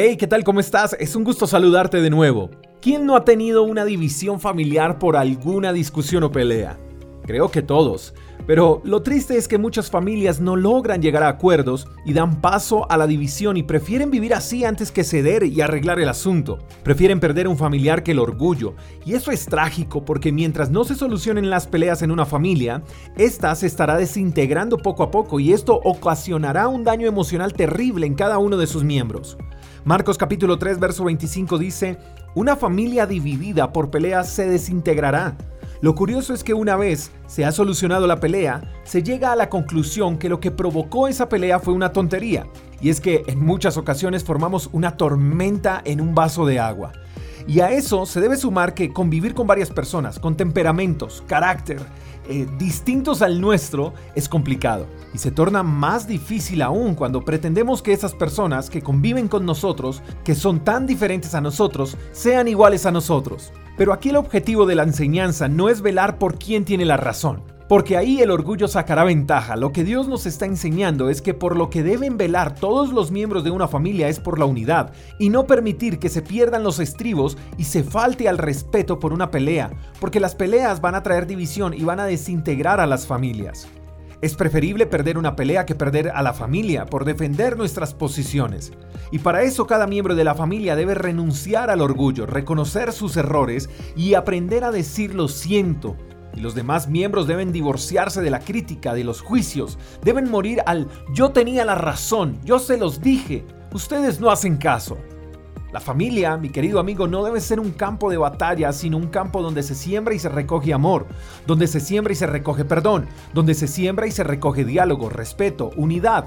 Hey, ¿qué tal? ¿Cómo estás? Es un gusto saludarte de nuevo. ¿Quién no ha tenido una división familiar por alguna discusión o pelea? Creo que todos. Pero lo triste es que muchas familias no logran llegar a acuerdos y dan paso a la división y prefieren vivir así antes que ceder y arreglar el asunto. Prefieren perder un familiar que el orgullo. Y eso es trágico porque mientras no se solucionen las peleas en una familia, esta se estará desintegrando poco a poco y esto ocasionará un daño emocional terrible en cada uno de sus miembros. Marcos capítulo 3 verso 25 dice, una familia dividida por peleas se desintegrará lo curioso es que una vez se ha solucionado la pelea, se llega a la conclusión que lo que provocó esa pelea fue una tontería. Y es que en muchas ocasiones formamos una tormenta en un vaso de agua. Y a eso se debe sumar que convivir con varias personas, con temperamentos, carácter, eh, distintos al nuestro, es complicado. Y se torna más difícil aún cuando pretendemos que esas personas que conviven con nosotros, que son tan diferentes a nosotros, sean iguales a nosotros. Pero aquí el objetivo de la enseñanza no es velar por quién tiene la razón. Porque ahí el orgullo sacará ventaja. Lo que Dios nos está enseñando es que por lo que deben velar todos los miembros de una familia es por la unidad y no permitir que se pierdan los estribos y se falte al respeto por una pelea, porque las peleas van a traer división y van a desintegrar a las familias. Es preferible perder una pelea que perder a la familia por defender nuestras posiciones. Y para eso cada miembro de la familia debe renunciar al orgullo, reconocer sus errores y aprender a decir lo siento y los demás miembros deben divorciarse de la crítica, de los juicios, deben morir al yo tenía la razón, yo se los dije, ustedes no hacen caso. La familia, mi querido amigo, no debe ser un campo de batalla, sino un campo donde se siembra y se recoge amor, donde se siembra y se recoge perdón, donde se siembra y se recoge diálogo, respeto, unidad.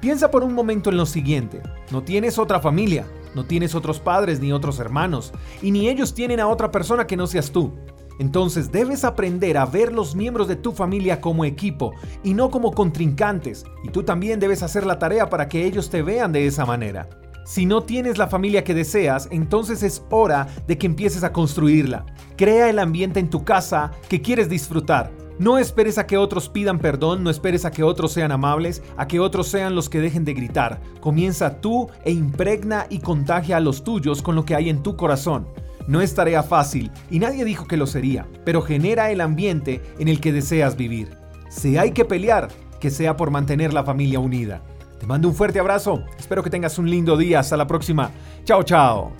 Piensa por un momento en lo siguiente, no tienes otra familia, no tienes otros padres ni otros hermanos, y ni ellos tienen a otra persona que no seas tú. Entonces debes aprender a ver los miembros de tu familia como equipo y no como contrincantes, y tú también debes hacer la tarea para que ellos te vean de esa manera. Si no tienes la familia que deseas, entonces es hora de que empieces a construirla. Crea el ambiente en tu casa que quieres disfrutar. No esperes a que otros pidan perdón, no esperes a que otros sean amables, a que otros sean los que dejen de gritar. Comienza tú e impregna y contagia a los tuyos con lo que hay en tu corazón. No es tarea fácil y nadie dijo que lo sería, pero genera el ambiente en el que deseas vivir. Si hay que pelear, que sea por mantener la familia unida. Te mando un fuerte abrazo, espero que tengas un lindo día, hasta la próxima. Chao, chao.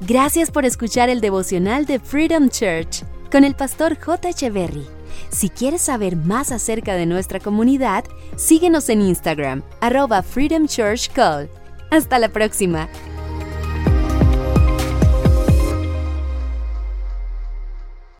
Gracias por escuchar el devocional de Freedom Church con el pastor J. Echeverry. Si quieres saber más acerca de nuestra comunidad, síguenos en Instagram, arroba Freedom Church Call. Hasta la próxima.